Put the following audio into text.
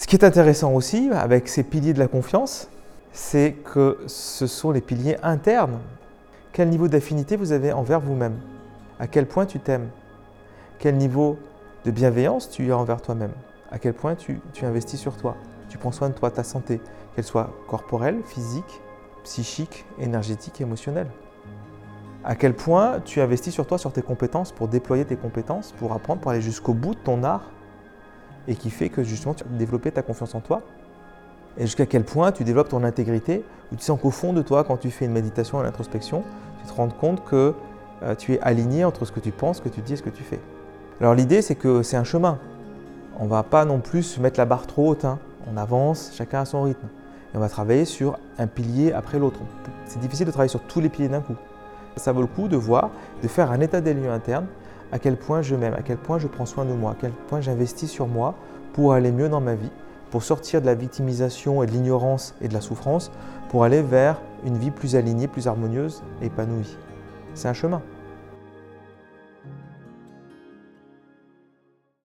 Ce qui est intéressant aussi avec ces piliers de la confiance, c'est que ce sont les piliers internes. Quel niveau d'affinité vous avez envers vous-même? À quel point tu t'aimes? Quel niveau de bienveillance tu as envers toi-même? À quel point tu, investis sur toi? Tu prends soin de toi, ta santé, qu'elle soit corporelle, physique, psychique, énergétique, émotionnelle. À quel point tu investis sur toi, sur tes compétences, pour déployer tes compétences, pour apprendre, pour aller jusqu'au bout de ton art, et qui fait que justement tu as développé ta confiance en toi, et jusqu'à quel point tu développes ton intégrité, où tu sens qu'au fond de toi, quand tu fais une méditation à l'introspection, tu te rends compte que euh, tu es aligné entre ce que tu penses, ce que tu dis et ce que tu fais. Alors l'idée, c'est que c'est un chemin. On ne va pas non plus mettre la barre trop haute. Hein. On avance, chacun à son rythme. Et on va travailler sur un pilier après l'autre. C'est difficile de travailler sur tous les piliers d'un coup. Ça vaut le coup de voir, de faire un état des lieux interne, à quel point je m'aime, à quel point je prends soin de moi, à quel point j'investis sur moi pour aller mieux dans ma vie, pour sortir de la victimisation et de l'ignorance et de la souffrance, pour aller vers une vie plus alignée, plus harmonieuse, épanouie. C'est un chemin.